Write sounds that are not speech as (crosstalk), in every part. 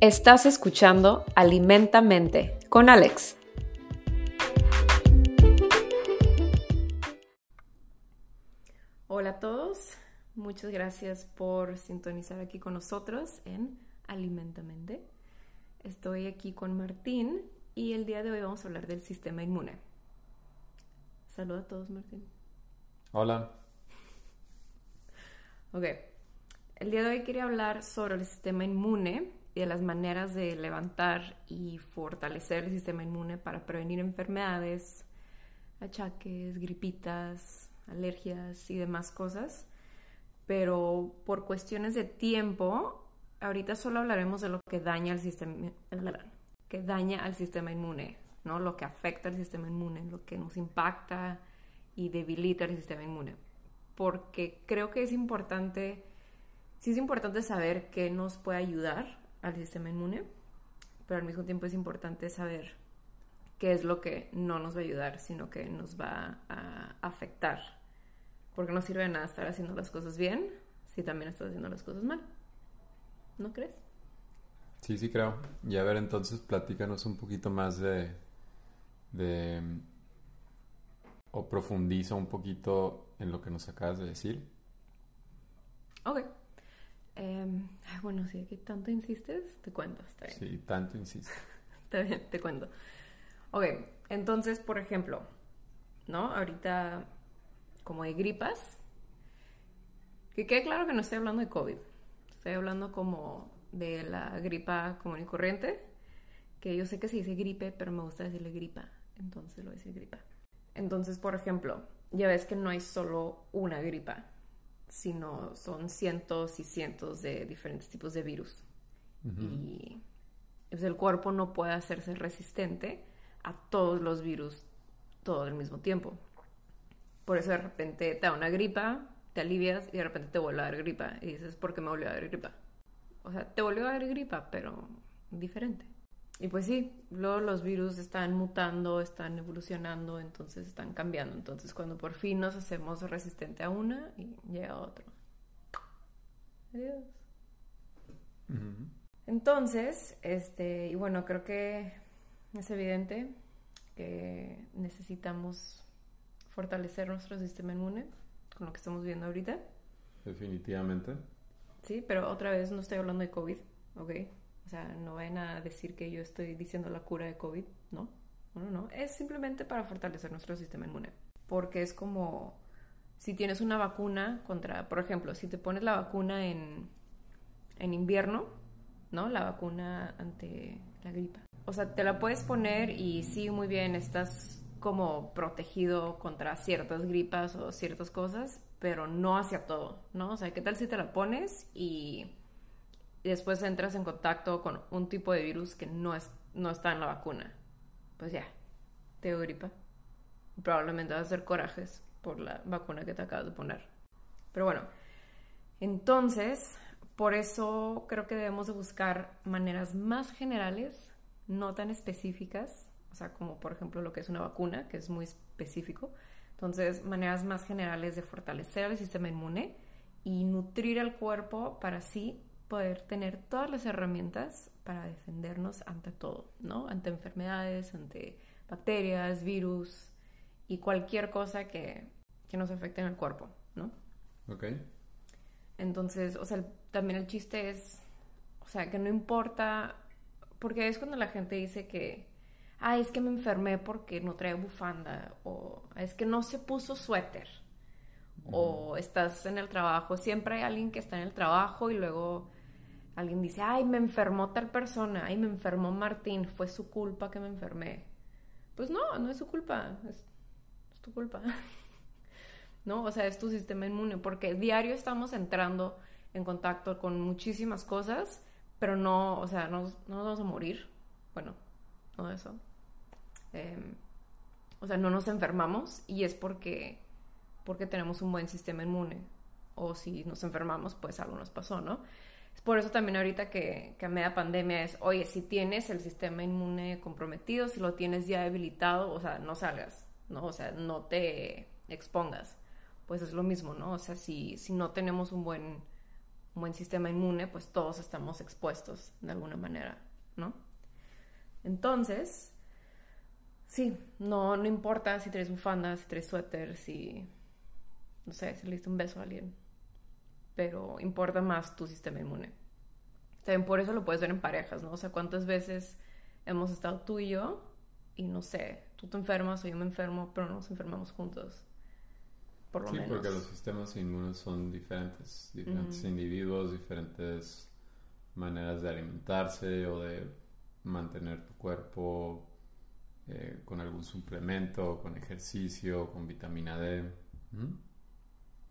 Estás escuchando Alimentamente con Alex. Hola a todos, muchas gracias por sintonizar aquí con nosotros en Alimentamente. Estoy aquí con Martín y el día de hoy vamos a hablar del sistema inmune. Saluda a todos, Martín. Hola. Ok, el día de hoy quería hablar sobre el sistema inmune y de las maneras de levantar y fortalecer el sistema inmune para prevenir enfermedades, achaques, gripitas, alergias y demás cosas. Pero por cuestiones de tiempo, ahorita solo hablaremos de lo que daña al sistema que daña al sistema inmune, ¿no? Lo que afecta al sistema inmune, lo que nos impacta y debilita el sistema inmune. Porque creo que es importante sí es importante saber qué nos puede ayudar al sistema inmune, pero al mismo tiempo es importante saber qué es lo que no nos va a ayudar, sino que nos va a afectar. Porque no sirve de nada estar haciendo las cosas bien si también estás haciendo las cosas mal. ¿No crees? Sí, sí creo. Y a ver, entonces platícanos un poquito más de... de o profundiza un poquito en lo que nos acabas de decir. Ok. Em, bueno, si aquí tanto insistes, te cuento, está bien. Sí, tanto insisto. (laughs) está bien, te cuento. Ok, entonces, por ejemplo, ¿no? Ahorita, como hay gripas, que quede claro que no estoy hablando de COVID, estoy hablando como de la gripa común y corriente, que yo sé que se dice gripe, pero me gusta decirle gripa, entonces lo voy a decir gripa. Entonces, por ejemplo, ya ves que no hay solo una gripa, sino son cientos y cientos de diferentes tipos de virus. Y pues, el cuerpo no puede hacerse resistente a todos los virus todo al mismo tiempo. Por eso de repente te da una gripa, te alivias y de repente te vuelve a dar gripa. Y dices, ¿por qué me volvió a dar gripa? O sea, te volvió a dar gripa, pero diferente. Y pues sí, luego los virus están mutando, están evolucionando, entonces están cambiando. Entonces cuando por fin nos hacemos resistente a una y llega otro. Adiós. Entonces, este, y bueno, creo que es evidente que necesitamos fortalecer nuestro sistema inmune con lo que estamos viendo ahorita. Definitivamente. Sí, pero otra vez no estoy hablando de COVID, ¿ok? O sea, no vayan a decir que yo estoy diciendo la cura de COVID, ¿no? No, no, no. Es simplemente para fortalecer nuestro sistema inmune. Porque es como si tienes una vacuna contra, por ejemplo, si te pones la vacuna en, en invierno, ¿no? La vacuna ante la gripa. O sea, te la puedes poner y sí, muy bien, estás como protegido contra ciertas gripas o ciertas cosas, pero no hacia todo, ¿no? O sea, ¿qué tal si te la pones y después entras en contacto con un tipo de virus que no, es, no está en la vacuna, pues ya, te dio gripa. Probablemente vas a hacer corajes por la vacuna que te acabas de poner. Pero bueno, entonces, por eso creo que debemos de buscar maneras más generales, no tan específicas, o sea, como por ejemplo lo que es una vacuna, que es muy específico. Entonces, maneras más generales de fortalecer el sistema inmune y nutrir al cuerpo para así poder tener todas las herramientas para defendernos ante todo, ¿no? Ante enfermedades, ante bacterias, virus y cualquier cosa que, que nos afecte en el cuerpo, ¿no? Ok. Entonces, o sea, también el chiste es, o sea, que no importa, porque es cuando la gente dice que, ah, es que me enfermé porque no trae bufanda, o es que no se puso suéter, o estás en el trabajo, siempre hay alguien que está en el trabajo y luego alguien dice, ay, me enfermó tal persona, ay, me enfermó Martín, fue su culpa que me enfermé. Pues no, no es su culpa, es, tu culpa. (laughs) ¿No? O sea, es tu sistema inmune, porque diario estamos entrando en contacto con muchísimas cosas, pero no, o sea, no, no nos vamos a morir. Bueno, no eso. Em, o sea, no nos enfermamos y es porque, porque tenemos un buen sistema inmune. O si nos enfermamos, pues algo nos pasó, ¿no? Por eso también ahorita que, que a media pandemia es, oye, si tienes el sistema inmune comprometido, si lo tienes ya debilitado, o sea, no salgas, ¿no? O sea, no te expongas. Pues es lo mismo, ¿no? O sea, si, si no tenemos un buen, un buen sistema inmune, pues todos estamos expuestos de alguna manera, ¿no? Entonces, sí, no, no importa si traes bufanda, si traes suéter, si, no sé, si le diste un beso a alguien, pero importa más tu sistema inmune. También por eso lo puedes ver en parejas, ¿no? O sea, cuántas veces hemos estado tú y yo y no sé, tú te enfermas o yo me enfermo, pero no nos enfermamos juntos. Por lo sí, menos. porque los sistemas inmunes son diferentes, diferentes individuos, diferentes maneras de alimentarse o de mantener tu cuerpo eh, con algún suplemento, con ejercicio, con vitamina D.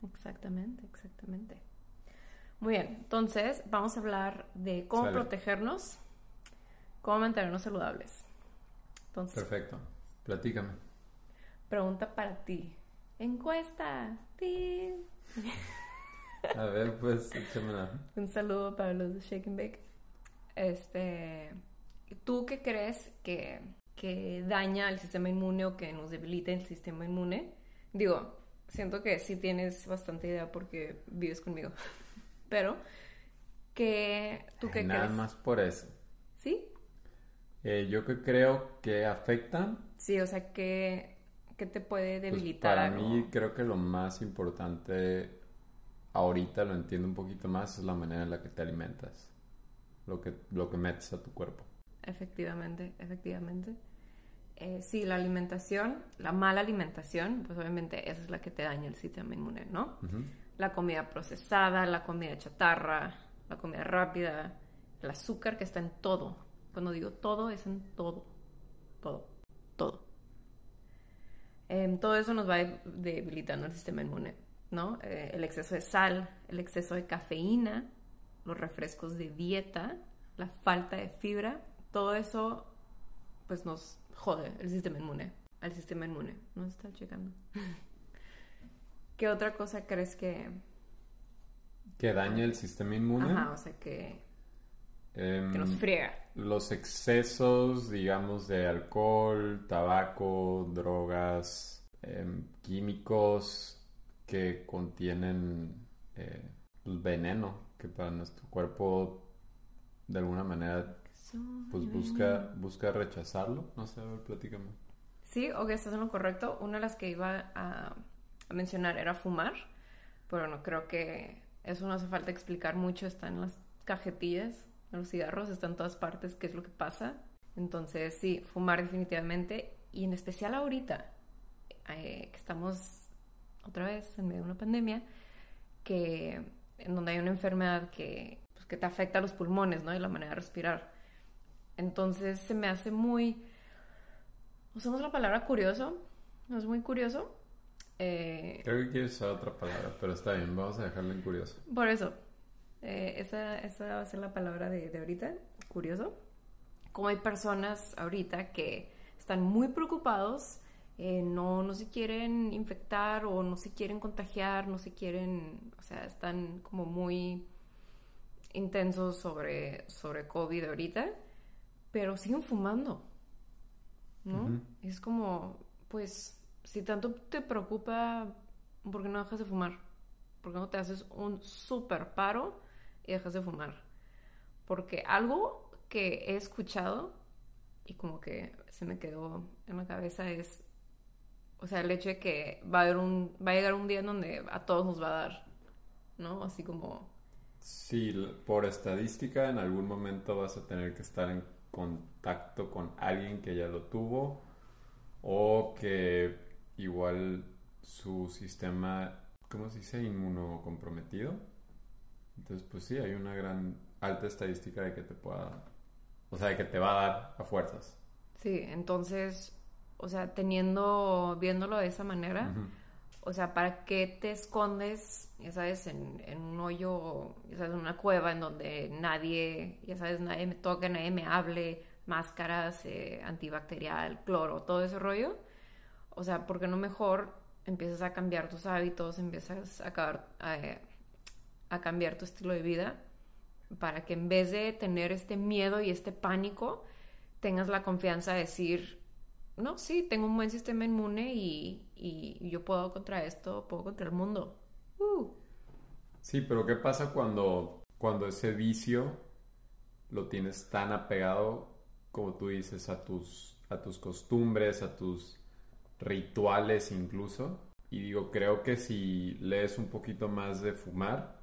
Exactamente, exactamente. Muy bien, entonces vamos a hablar de cómo protegernos, cómo mantenernos saludables. Perfecto, platícame. Pregunta para ti. Encuesta. A ver, pues, échamela. Un saludo para los de Shake and Bake. Este, ¿tú qué crees que, que daña el sistema inmune o que nos debilita el sistema inmune? Digo, siento que sí tienes bastante idea porque vives conmigo. Pero, ¿qué, ¿tú qué Nada más por eso. ¿Sí? Eh, yo que creo que afecta. Sí, o sea, ¿qué, qué te puede Pues, debilitar? para mí creo que lo más importante ahorita lo entiendo un poquito más es la manera en la que te alimentas. Lo que, lo que metes a tu cuerpo. Efectivamente, efectivamente. Eh, sí, la alimentación, la mala alimentación, pues obviamente esa es la que te daña el sistema inmune, ¿no? Ujú. La comida procesada, la comida chatarra, la comida rápida, el azúcar que está en todo. Cuando digo todo, es en todo. Todo. Todo. Em, todo eso nos va de- debilitando el sistema inmune, ¿no? Eh, el exceso de sal, el exceso de cafeína, los refrescos de dieta, la falta de fibra, todo eso pues nos jode el sistema inmune, al sistema inmune. No está checando. (laughs) ¿Qué otra cosa crees que... Que daña el sistema inmune. Ajá, o sea, que, Em, que nos friega? los excesos, digamos, de alcohol, tabaco, drogas, em, químicos que contienen eh, pues, veneno, que para nuestro cuerpo de alguna manera pues busca, busca rechazarlo. No sé, a ver, platícame. Sí, ok, estás en lo correcto. Una de las que iba a, a mencionar era fumar, pero no creo que eso no hace falta explicar mucho. Está en las cajetillas de los cigarros, está en todas partes qué es lo que pasa. Entonces, sí, fumar definitivamente, y en especial ahorita, eh, que estamos otra vez en medio de una pandemia, que en donde hay una enfermedad que, pues, que te afecta a los pulmones, ¿no? Y la manera de respirar. Entonces se me hace muy... Usamos la palabra curioso, ¿no es muy curioso? Eh, Creo que quieres usar otra palabra, pero está bien, vamos a dejarlo en curioso. por eso, eh, esa, esa va a ser la palabra de, de ahorita, curioso. Como hay personas ahorita que están muy preocupados, eh, no, no se quieren infectar o no se quieren contagiar, no se quieren, o sea, están como muy intensos sobre, sobre COVID ahorita, pero siguen fumando, ¿no? Ujú. Es como, pues, si tanto te preocupa, ¿por qué no dejas de fumar? ¿Por qué no te haces un super paro y dejas de fumar? Porque algo que he escuchado y como que se me quedó en la cabeza es, o sea, el hecho de que va a, haber un, va a llegar un día en donde a todos nos va a dar, ¿no? Así como, Sí, por estadística en algún momento vas a tener que estar en contacto con alguien que ya lo tuvo o que igual su sistema, ¿cómo se dice? Inmunocomprometido. Entonces, pues sí, hay una gran alta estadística de que te pueda, o sea, de que te va a dar a fuerzas. sí, entonces, o sea, teniendo, viéndolo de esa manera. O sea, ¿para qué te escondes, ya sabes, en, en un hoyo, ya sabes, en una cueva en donde nadie, ya sabes, nadie me toca, nadie me hable, máscaras, eh, antibacterial, cloro, todo ese rollo? O sea, ¿por qué no mejor empiezas a cambiar tus hábitos, empiezas a, cambiar tu estilo de vida para que en vez de tener este miedo y este pánico, tengas la confianza de decir, no, sí, tengo un buen sistema inmune y, y yo puedo contra esto, puedo contra el mundo. Uh. Sí, pero ¿qué pasa cuando, cuando ese vicio lo tienes tan apegado, como tú dices, a tus, a tus costumbres, a tus rituales incluso? Y digo, creo que si lees un poquito más de fumar,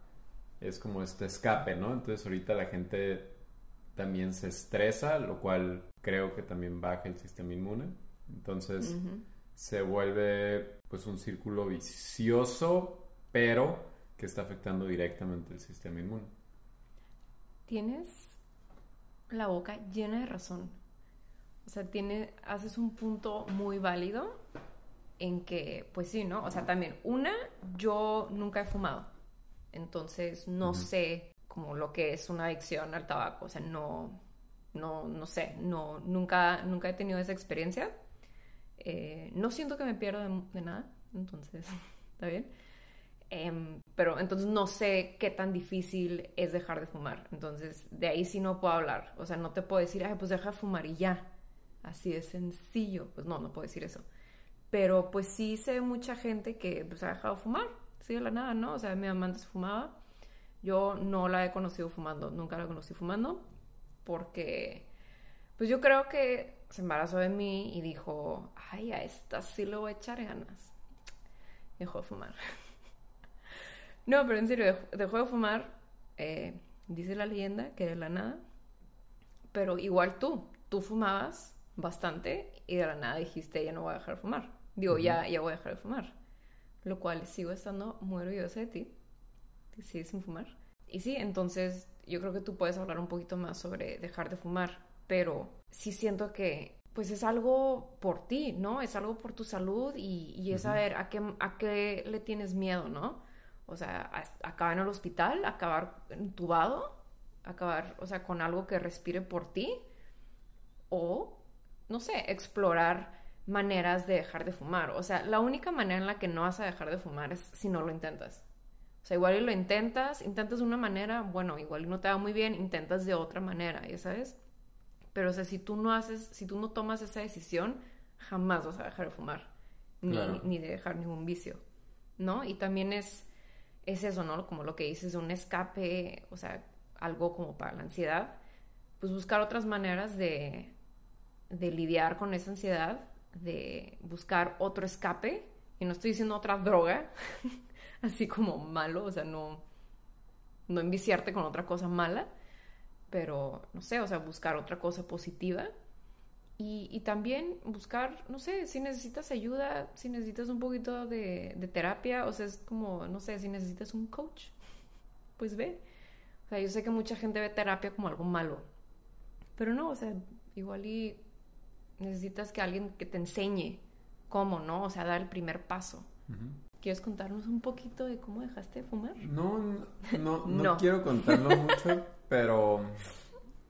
es como este escape, ¿no? Entonces ahorita la gente también se estresa, lo cual creo que también baja el sistema inmune. Entonces se vuelve pues un círculo vicioso, pero que está afectando directamente el sistema inmune. Tienes la boca llena de razón. O sea, tiene, haces un punto muy válido en que, pues sí, ¿no? O sea, también, una, yo nunca he fumado. Entonces, no sé como lo que es una adicción al tabaco. O sea, no, no, no sé, no, nunca, nunca he tenido esa experiencia. Eh, no siento que me pierda de, nada, entonces, (laughs) ¿está bien? Em, pero entonces no sé qué tan difícil es dejar de fumar. Entonces, de ahí sí no puedo hablar. O sea, no te puedo decir, ay, pues deja de fumar y ya. Así de sencillo. Pues no, no puedo decir eso. Pero pues sí sé mucha gente que pues, ha dejado de fumar. Sí, de la nada, ¿no? O sea, mi amante se fumaba. Yo no la he conocido fumando. Nunca la conocí fumando. Porque, pues yo creo que se embarazó de mí y dijo, ay, a esta sí le voy a echar ganas. Dejó de fumar. (laughs) no, pero en serio, dejó, de fumar. Eh, dice la leyenda que de la nada. Pero igual tú, tú fumabas bastante y de la nada dijiste, ya no voy a dejar de fumar. Digo, ya, ya voy a dejar de fumar. Lo cual sigo estando muy orgullosa de ti. Sigues sin fumar. Y sí, entonces yo creo que tú puedes hablar un poquito más sobre dejar de fumar, pero sí siento que pues es algo por ti, ¿no? Es algo por tu salud y, es saber a qué, a qué le tienes miedo, ¿no? O sea, acabar en el hospital, acabar entubado, acabar, o sea, con algo que respire por ti o, no sé, explorar maneras de dejar de fumar. O sea, la única manera en la que no vas a dejar de fumar es si no lo intentas. O sea, igual y lo intentas, intentas de una manera, bueno, igual y no te va muy bien, intentas de otra manera, ya sabes. Pero, o sea, si tú no haces, si tú no tomas esa decisión, jamás vas a dejar de fumar, ni, ni de dejar ningún vicio, ¿no? Y también es, es eso, ¿no? Como lo que dices, un escape, o sea, algo como para la ansiedad, pues buscar otras maneras de, de lidiar con esa ansiedad, de buscar otro escape, y no estoy diciendo otra droga, (laughs) así como malo, o sea, no, no enviciarte con otra cosa mala, pero no sé, o sea, buscar otra cosa positiva. Y, también buscar, no sé, si necesitas ayuda, si necesitas un poquito de, de, terapia, o sea, es como, no sé, si necesitas un coach, pues ve. O sea, yo sé que mucha gente ve terapia como algo malo, pero no, o sea, igual y necesitas que alguien que te enseñe cómo, ¿no? O sea, dar el primer paso. ¿Quieres contarnos un poquito de cómo dejaste de fumar? No, (laughs) no, no, quiero contarlo (laughs) mucho, pero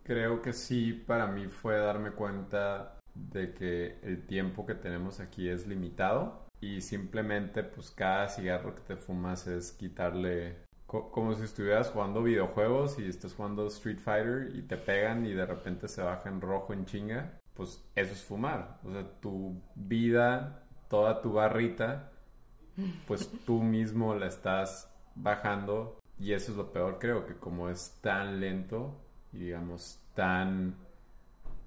creo que sí para mí fue darme cuenta de que el tiempo que tenemos aquí es limitado y simplemente pues cada cigarro que te fumas es quitarle como si estuvieras jugando videojuegos y estás jugando Street Fighter y te pegan y de repente se baja en rojo en chinga, pues eso es fumar. O sea, tu vida, toda tu barrita pues tú mismo la estás bajando y eso es lo peor creo que como es tan lento y digamos tan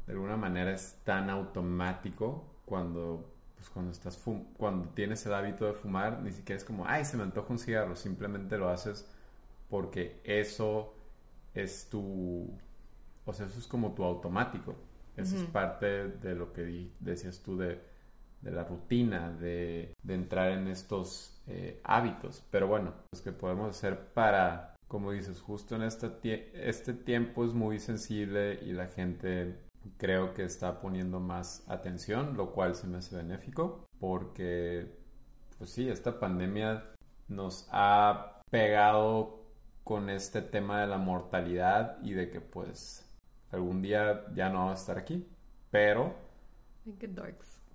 de alguna manera es tan automático cuando pues cuando estás cuando tienes el hábito de fumar ni siquiera es como ay se me antoja un cigarro simplemente lo haces porque eso es tu o sea eso es como tu automático eso es parte de lo que decías tú de de la rutina, de, entrar en estos eh, hábitos. Pero bueno, pues que podemos hacer para, como dices, justo en este, este tiempo es muy sensible y la gente creo que está poniendo más atención, lo cual se me hace benéfico porque, pues sí, esta pandemia nos ha pegado con este tema de la mortalidad y de que pues algún día ya no va a estar aquí, pero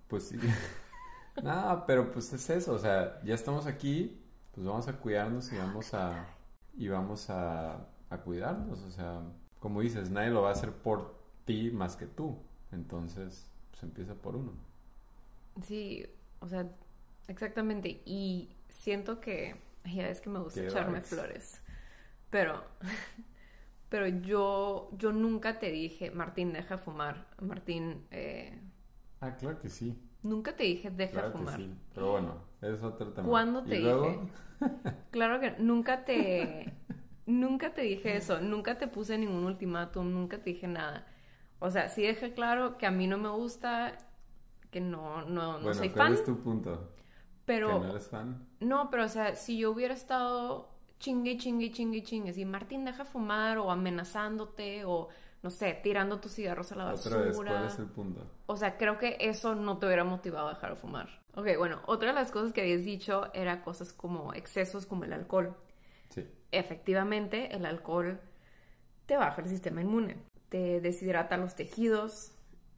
pues sí. (laughs) Nada, pero pues es eso, o sea, ya estamos aquí, pues vamos a cuidarnos y vamos a y vamos a, a cuidarnos, o sea, como dices, nadie lo va a hacer por ti más que tú. Entonces, pues empieza por uno. Sí, o sea, exactamente. Y siento que Ya es que me gusta Qué echarme flores. Pero, (laughs) pero yo, yo nunca te dije, Martín, deja de fumar. Martín, eh, Ah, claro que sí. nunca te dije, deja que fumar. sí. Pero bueno, es otro tema. ¿Cuándo te luego, dije? (laughs) Claro que nunca te, nunca te dije eso, nunca te puse ningún ultimátum, nunca te dije nada. O sea, sí dejé claro que a mí no me gusta, que no, no, no Bueno, soy ¿cuál fan, es tu punto? pero ¿Que no eres fan? no, pero o sea, si yo hubiera estado chingue, chingue, chingue, chingue, si Martín deja fumar o amenazándote o no sé, tirando tus cigarros a la basura. Otra vez, ¿cuál es el punto? O sea, creo que eso no te hubiera motivado a dejar de fumar. Ok, bueno, otra de las cosas que habías dicho era cosas como excesos como el alcohol. Sí. Efectivamente, el alcohol te baja el sistema inmune, te deshidrata los tejidos,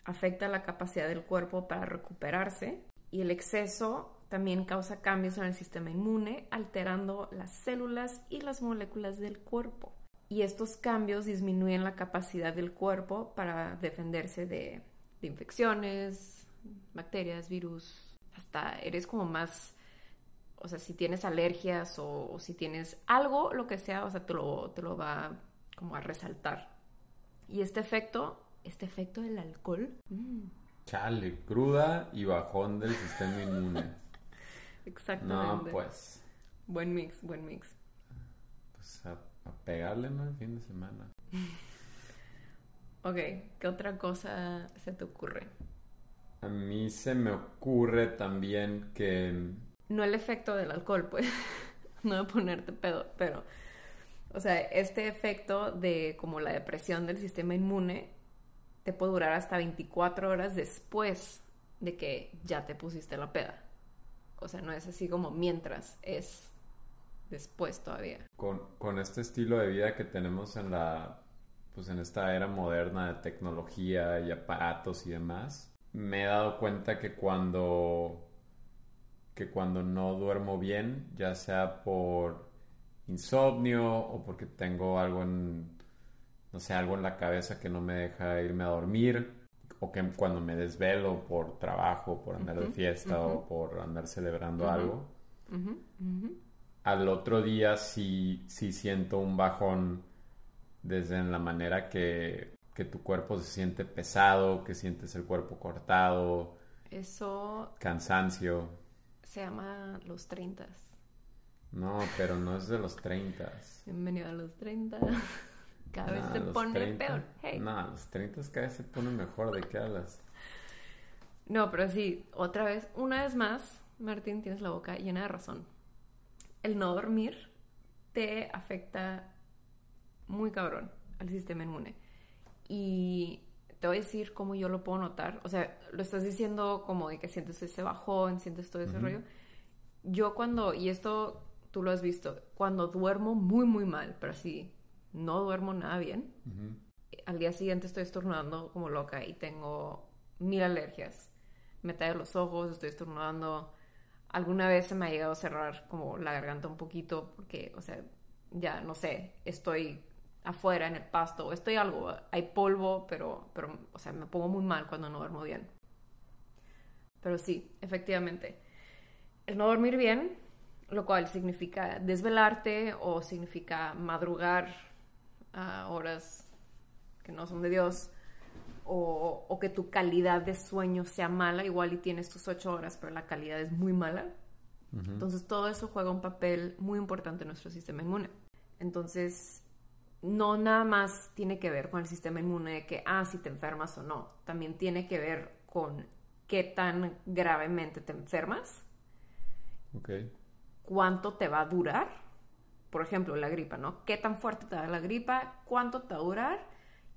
afecta la capacidad del cuerpo para recuperarse y el exceso también causa cambios en el sistema inmune, alterando las células y las moléculas del cuerpo. Y estos cambios disminuyen la capacidad del cuerpo para defenderse de, de infecciones, bacterias, virus. Hasta eres como más, o sea, si tienes alergias o, o si tienes algo, lo que sea, o sea, te lo, te lo va como a resaltar. Y este efecto, este efecto del alcohol, mm, Chale, cruda y bajón del sistema inmune. (laughs) No, exactamente. pues, Buen mix, buen mix. pues a, a pegarle, ¿no? El fin de semana. Ok, ¿qué otra cosa se te ocurre? A mí se me ocurre también que... No el efecto del alcohol, pues, (laughs) no de ponerte pedo, pero, o sea, este efecto de como la depresión del sistema inmune te puede durar hasta 24 horas después de que ya te pusiste la peda. O sea, no es así como mientras, es después todavía. Con, con este estilo de vida que tenemos en la... Pues en esta era moderna de tecnología y aparatos y demás, me he dado cuenta que cuando... Que cuando no duermo bien, ya sea por insomnio o porque tengo algo en... No sé, algo en la cabeza que no me deja irme a dormir, o que cuando me desvelo por trabajo, por andar de fiesta o por andar celebrando algo, al otro día sí, sí siento un bajón desde en la manera que, que tu cuerpo se siente pesado, que sientes el cuerpo cortado, Eso cansancio. se llama los 30. No, pero no es de los 30. Bienvenido a los 30. Cada vez se pone 30. peor. Hey. No, los 30 cada vez se pone mejor. ¿De qué hablas? No, pero sí, otra vez, una vez más, Martín, tienes la boca llena de razón. El no dormir te afecta muy cabrón al sistema inmune. Y te voy a decir cómo yo lo puedo notar. O sea, lo estás diciendo como de que sientes ese bajón, sientes todo ese rollo. Yo cuando, y esto tú lo has visto, cuando duermo muy, muy mal, pero así, no duermo nada bien, al día siguiente estoy estornudando como loca y tengo mil alergias. Me tallo los ojos, estoy estornudando. Alguna vez se me ha llegado a cerrar como la garganta un poquito porque, o sea, ya no sé, estoy afuera en el pasto estoy algo, hay polvo, pero, pero, o sea, me pongo muy mal cuando no duermo bien. Pero sí, efectivamente. El no dormir bien, lo cual significa desvelarte o significa madrugar a horas que no son de Dios, o, o que tu calidad de sueño sea mala, igual y tienes tus ocho horas, pero la calidad es muy mala. Ujú. Entonces todo eso juega un papel muy importante en nuestro sistema inmune. Entonces, no nada más tiene que ver con el sistema inmune de que, ah, si te enfermas o no. También tiene que ver con qué tan gravemente te enfermas, Ok. cuánto te va a durar. Por ejemplo, la gripa, ¿no? ¿Qué tan fuerte te da la gripa? ¿Cuánto te va a durar?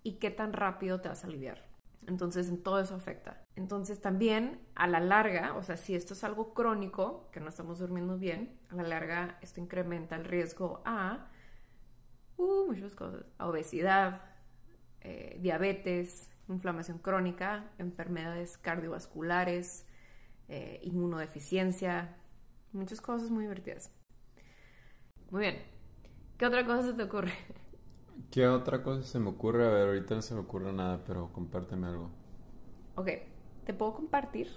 Y qué tan rápido te vas a aliviar. Entonces, en todo eso afecta. Entonces, también a la larga, o sea, si esto es algo crónico, que no estamos durmiendo bien, a la larga esto incrementa el riesgo a uh, muchas cosas. Obesidad, eh, diabetes, inflamación crónica, enfermedades cardiovasculares, eh, inmunodeficiencia, muchas cosas muy divertidas. Muy bien. ¿Qué otra cosa se te ocurre? ¿Qué otra cosa se me ocurre? A ver, ahorita no se me ocurre nada, pero compárteme algo. Ok, te puedo compartir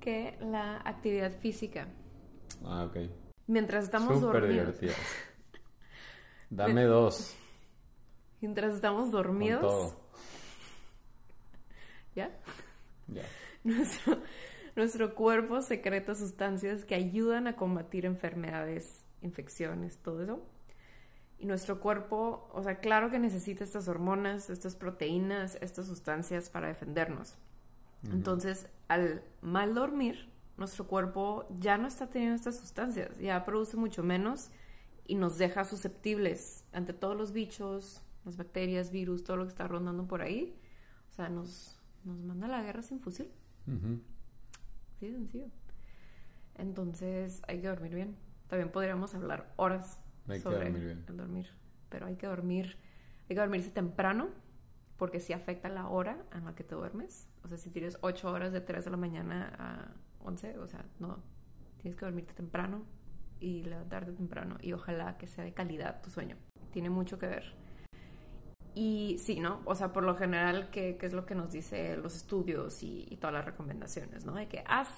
que la actividad física Ah, ok. Mientras estamos Súper dormidos. divertidas. (laughs) Dame dos. Mientras estamos Con dormidos. todo. (laughs) ¿Ya? Ya. (laughs) Nuestro, nuestro cuerpo secreta sustancias que ayudan a combatir enfermedades, infecciones, todo eso. Y nuestro cuerpo, o sea, claro que necesita estas hormonas, estas proteínas, estas sustancias para defendernos. Entonces, al mal dormir, nuestro cuerpo ya no está teniendo estas sustancias, ya produce mucho menos y nos deja susceptibles ante todos los bichos, las bacterias, virus, todo lo que está rondando por ahí. O sea, nos, nos manda a la guerra sin fusil. Ujú. Sí, de sencillo. Entonces hay que dormir bien. También podríamos hablar horas Hay que sobre dormir bien. el dormir. Pero hay que dormir, hay que dormirse temprano porque sí afecta la hora en la que te duermes. O sea, si tienes 8 horas de 3 de la mañana a 11, o sea, no. Tienes que dormirte temprano y levantarte temprano. Y ojalá que sea de calidad tu sueño. Tiene mucho que ver. Y sí, ¿no? O sea, por lo general, ¿qué, qué es lo que nos dice los estudios y, y todas las recomendaciones, ¿no? De que haz,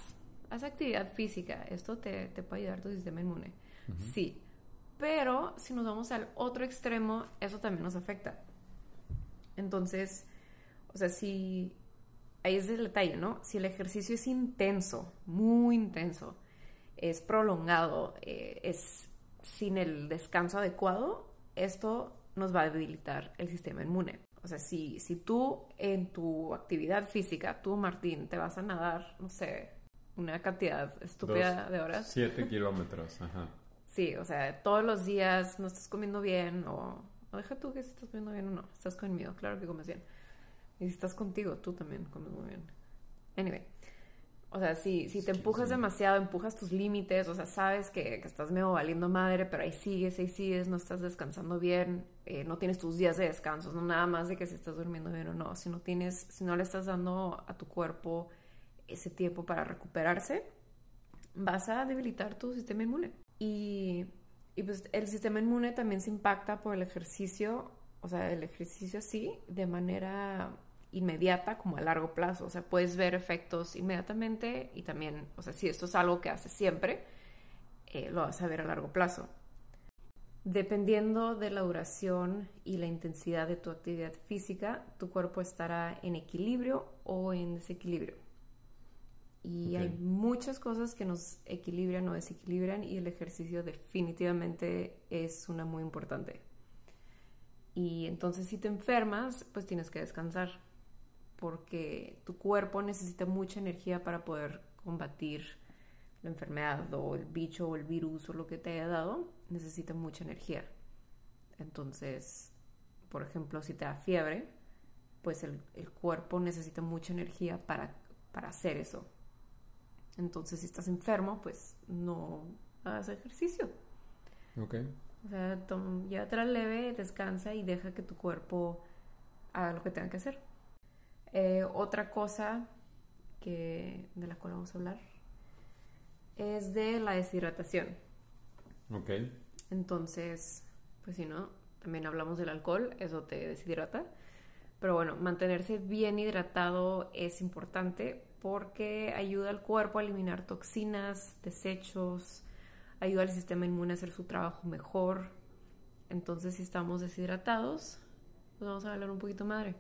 haz actividad física, esto te, te puede ayudar tu sistema inmune. Sí, pero si nos vamos al otro extremo, eso también nos afecta. Entonces, o sea, si ahí es el detalle, ¿no? Si el ejercicio es intenso, muy intenso, es prolongado, eh, es sin el descanso adecuado, esto nos va a debilitar el sistema inmune. O sea, si, si tú en tu actividad física, tú Martín, te vas a nadar, no sé, una cantidad estúpida Dos- de horas. Siete kilómetros, ajá. Sí, o sea, todos los días no estás comiendo bien o, o deja tú que si estás comiendo bien o no. Estás conmigo, claro que comes bien. Y si estás contigo, tú también comes muy bien. Anyway, o sea, si, si te Sí, empujas sí. demasiado, empujas tus límites, o sea, sabes que, que estás medio valiendo madre, pero ahí sigues, ahí sigues, no estás descansando bien, eh, no tienes tus días de descanso, no nada más de que si estás durmiendo bien o no, si no tienes, si no le estás dando a tu cuerpo ese tiempo para recuperarse, vas a debilitar tu sistema inmune. Y, y pues el sistema inmune también se impacta por el ejercicio, o sea, el ejercicio sí, de manera inmediata como a largo plazo. O sea, puedes ver efectos inmediatamente y también, o sea, si esto es algo que haces siempre, eh, lo vas a ver a largo plazo. Dependiendo de la duración y la intensidad de tu actividad física, tu cuerpo estará en equilibrio o en desequilibrio. Y hay muchas cosas que nos equilibran o desequilibran y el ejercicio definitivamente es una muy importante. Y entonces si te enfermas, pues tienes que descansar porque tu cuerpo necesita mucha energía para poder combatir la enfermedad o el bicho o el virus o lo que te haya dado, necesita mucha energía. Entonces, por ejemplo, si te da fiebre, pues el, el cuerpo necesita mucha energía para, para hacer eso. Entonces, si estás enfermo, pues no hagas ejercicio. Ok. O sea, tom- llévatela leve, descansa y deja que tu cuerpo haga lo que tenga que hacer. Eh, otra cosa que, de la cual vamos a hablar es de la deshidratación. Ok. Entonces, pues si no, también hablamos del alcohol, eso te deshidrata. Pero bueno, mantenerse bien hidratado es importante porque ayuda al cuerpo a eliminar toxinas, desechos, ayuda al sistema inmune a hacer su trabajo mejor. Entonces, si estamos deshidratados, pues vamos a hablar un poquito madre.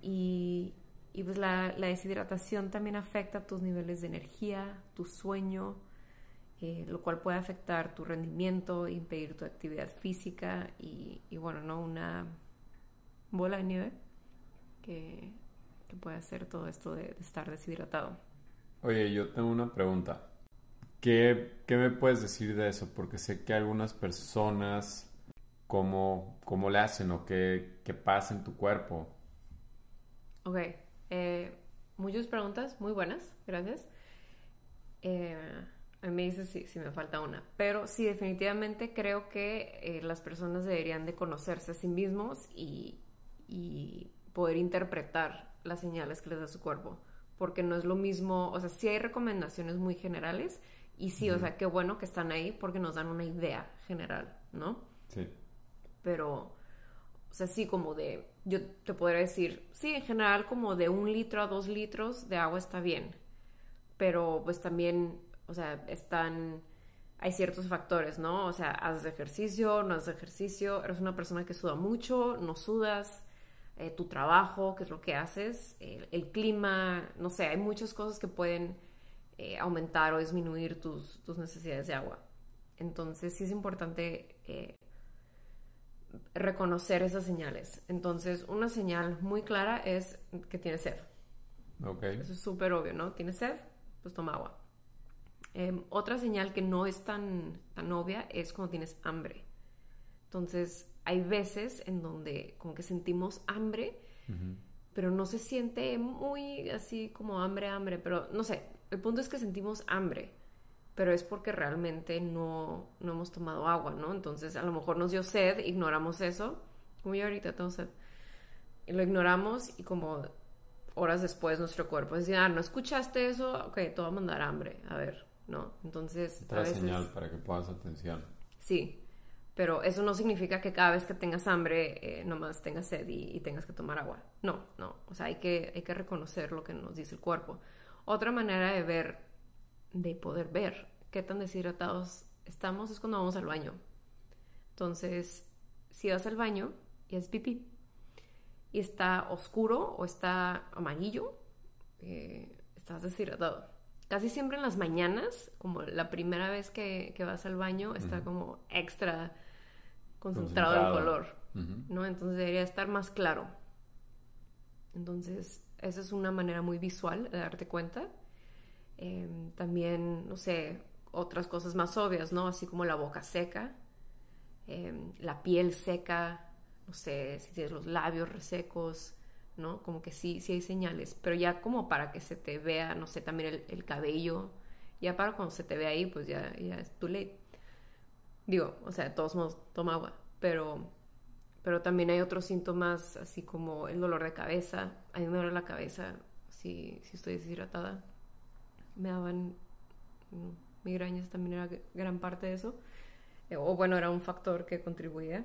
Y, y pues la, la deshidratación también afecta tus niveles de energía, tu sueño, eh, lo cual puede afectar tu rendimiento, impedir tu actividad física y, y bueno, ¿no? Una bola de nieve que, que puede hacer todo esto de, de estar deshidratado. Oye, yo tengo una pregunta. ¿Qué, qué me puedes decir de eso? Porque sé que algunas personas, ¿cómo, cómo le hacen o qué, qué pasa en tu cuerpo? Ok, eh, muchas preguntas, muy buenas, gracias. Eh, a mí me dices si, si me falta una, pero sí, definitivamente creo que eh, las personas deberían de conocerse a sí mismos y, y poder interpretar las señales que les da su cuerpo, porque no es lo mismo, o sea, sí hay recomendaciones muy generales y sí, o sea, qué bueno que están ahí porque nos dan una idea general, ¿no? Sí. pero, o sea, sí, como de, yo te podría decir, sí, en general como de un litro a dos litros de agua está bien, pero pues también, o sea, están, hay ciertos factores, ¿no? O sea, haces ejercicio, no haces ejercicio, eres una persona que suda mucho, no sudas, eh, tu trabajo, qué es lo que haces, el, clima, no sé, hay muchas cosas que pueden eh, aumentar o disminuir tus, tus, necesidades de agua. Entonces sí es importante eh, reconocer esas señales. Entonces una señal muy clara es que tienes sed. Okay. Eso es súper obvio, ¿no? Tienes sed, pues toma agua. Em, otra señal que no es tan, tan obvia es cuando tienes hambre. Entonces, hay veces en donde como que sentimos hambre, pero no se siente muy así como hambre, hambre, pero no sé, el punto es que sentimos hambre, pero es porque realmente no, no hemos tomado agua, ¿no? Entonces, a lo mejor nos dio sed, ignoramos eso, como yo ahorita tengo sed, y lo ignoramos y como horas después nuestro cuerpo dice, ah, ¿no escuchaste eso? Ok, te va a mandar hambre, a ver, ¿no? Entonces... Otra veces... señal para que pongas atención. Sí, pero eso no significa que cada vez que tengas hambre eh, nomás tengas sed y, tengas que tomar agua. No, no, o sea, hay que, hay que reconocer lo que nos dice el cuerpo. Otra manera de ver, de poder ver qué tan deshidratados estamos es cuando vamos al baño. Entonces, si vas al baño y es pipí, y está oscuro o está amarillo, eh, estás deshidratado. Casi siempre en las mañanas, como la primera vez que, vas al baño, está como extra concentrado, el color, ¿no? Entonces debería estar más claro. Entonces, esa es una manera muy visual de darte cuenta. Em, también, no sé, otras cosas más obvias, ¿no? Así como la boca seca, em, la piel seca, no sé, si tienes los labios resecos, ¿no? Como que sí, sí hay señales, pero ya como para que se te vea, no sé, también el, cabello, ya para cuando se te ve ahí, pues ya, ya es too late. Digo, o sea, de todos modos, toma agua, pero, pero también hay otros síntomas, así como el dolor de cabeza, a mí me duele la cabeza si, si estoy deshidratada, me daban mm, migrañas, también era gran parte de eso, eh, o bueno, era un factor que contribuía.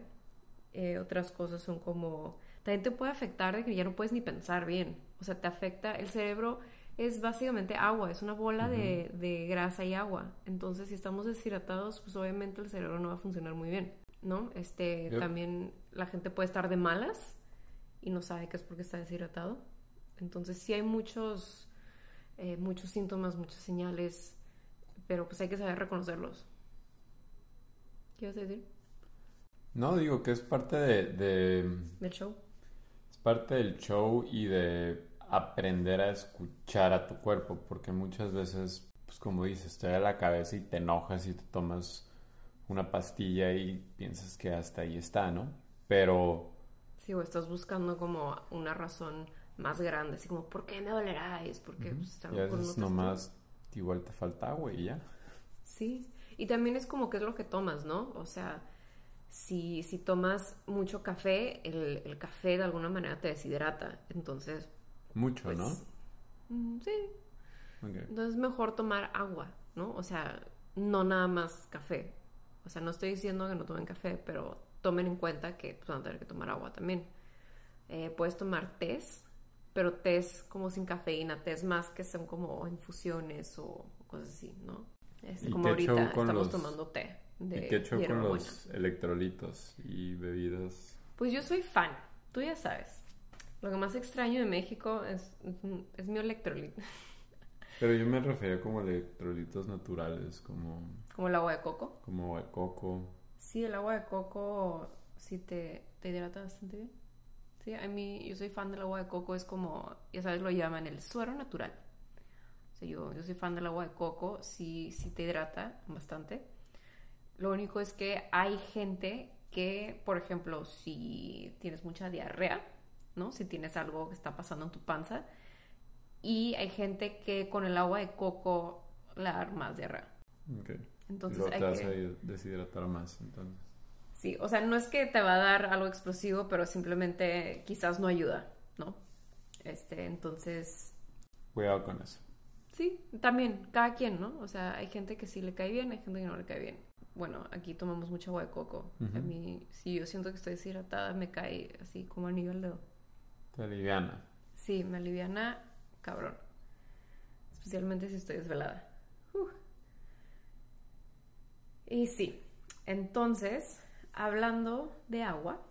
Eh, otras cosas son como también te puede afectar de que ya no puedes ni pensar bien. O sea, te afecta, el cerebro es básicamente agua, es una bola de, grasa y agua. Entonces, si estamos deshidratados, pues obviamente el cerebro no va a funcionar muy bien, ¿no? Este, también la gente puede estar de malas y no sabe que es porque está deshidratado. Entonces, sí hay muchos, eh, muchos síntomas, muchas señales, pero pues hay que saber reconocerlos. ¿Qué a decir? No, digo que es parte de... Del show parte del show y de aprender a escuchar a tu cuerpo, porque muchas veces, pues como dices, te da la cabeza y te enojas y te tomas una pastilla y piensas que hasta ahí está, ¿no? Pero... Sí, o estás buscando como una razón más grande, así como, ¿por qué me dolerá? Es porque pues, y a veces nomás igual te falta agua y ya. Sí, y también es como qué es lo que tomas, ¿no? O sea, si, si tomas mucho café, el, el, café de alguna manera te deshidrata. Entonces. Mucho, pues, ¿no? Mm, sí. Entonces es mejor tomar agua, ¿no? O sea, no nada más café. O sea, no estoy diciendo que no tomen café, pero tomen en cuenta que pues, van a tener que tomar agua también. Eh, puedes tomar tés, pero tés como sin cafeína, tés más que son como infusiones o cosas así, ¿no? Es como ahorita estamos tomando té. ¿Y qué hecho con los electrolitos y bebidas? Pues yo soy fan, tú ya sabes. Lo que más extraño de México es, es, mi electrolito. (laughs) Pero yo me refería como electrolitos naturales, como... ¿Como el agua de coco? Como agua de coco. Sí, el agua de coco sí te, te hidrata bastante bien. Sí, a mí, yo soy fan del agua de coco, es como, ya sabes, lo llaman el suero natural. O sea, yo, yo soy fan del agua de coco, sí, sí te hidrata bastante. Lo único es que hay gente que, por ejemplo, si tienes mucha diarrea, ¿no? Si tienes algo que está pasando en tu panza, y hay gente que con el agua de coco la más diarrea. Ok. Entonces hay te vas a deshidratar más, entonces. Sí, o sea, no es que te va a dar algo explosivo, pero simplemente quizás no ayuda, ¿no? Este, entonces... Cuidado con eso. Sí, también, cada quien, ¿no? O sea, hay gente que sí le cae bien, hay gente que no le cae bien bueno, aquí tomamos mucha agua de coco. A mí, si yo siento que estoy deshidratada, me cae así como anillo al dedo. ¿Te aliviana? Sí, me aliviana cabrón. Especialmente si estoy desvelada. Y sí, entonces, hablando de agua,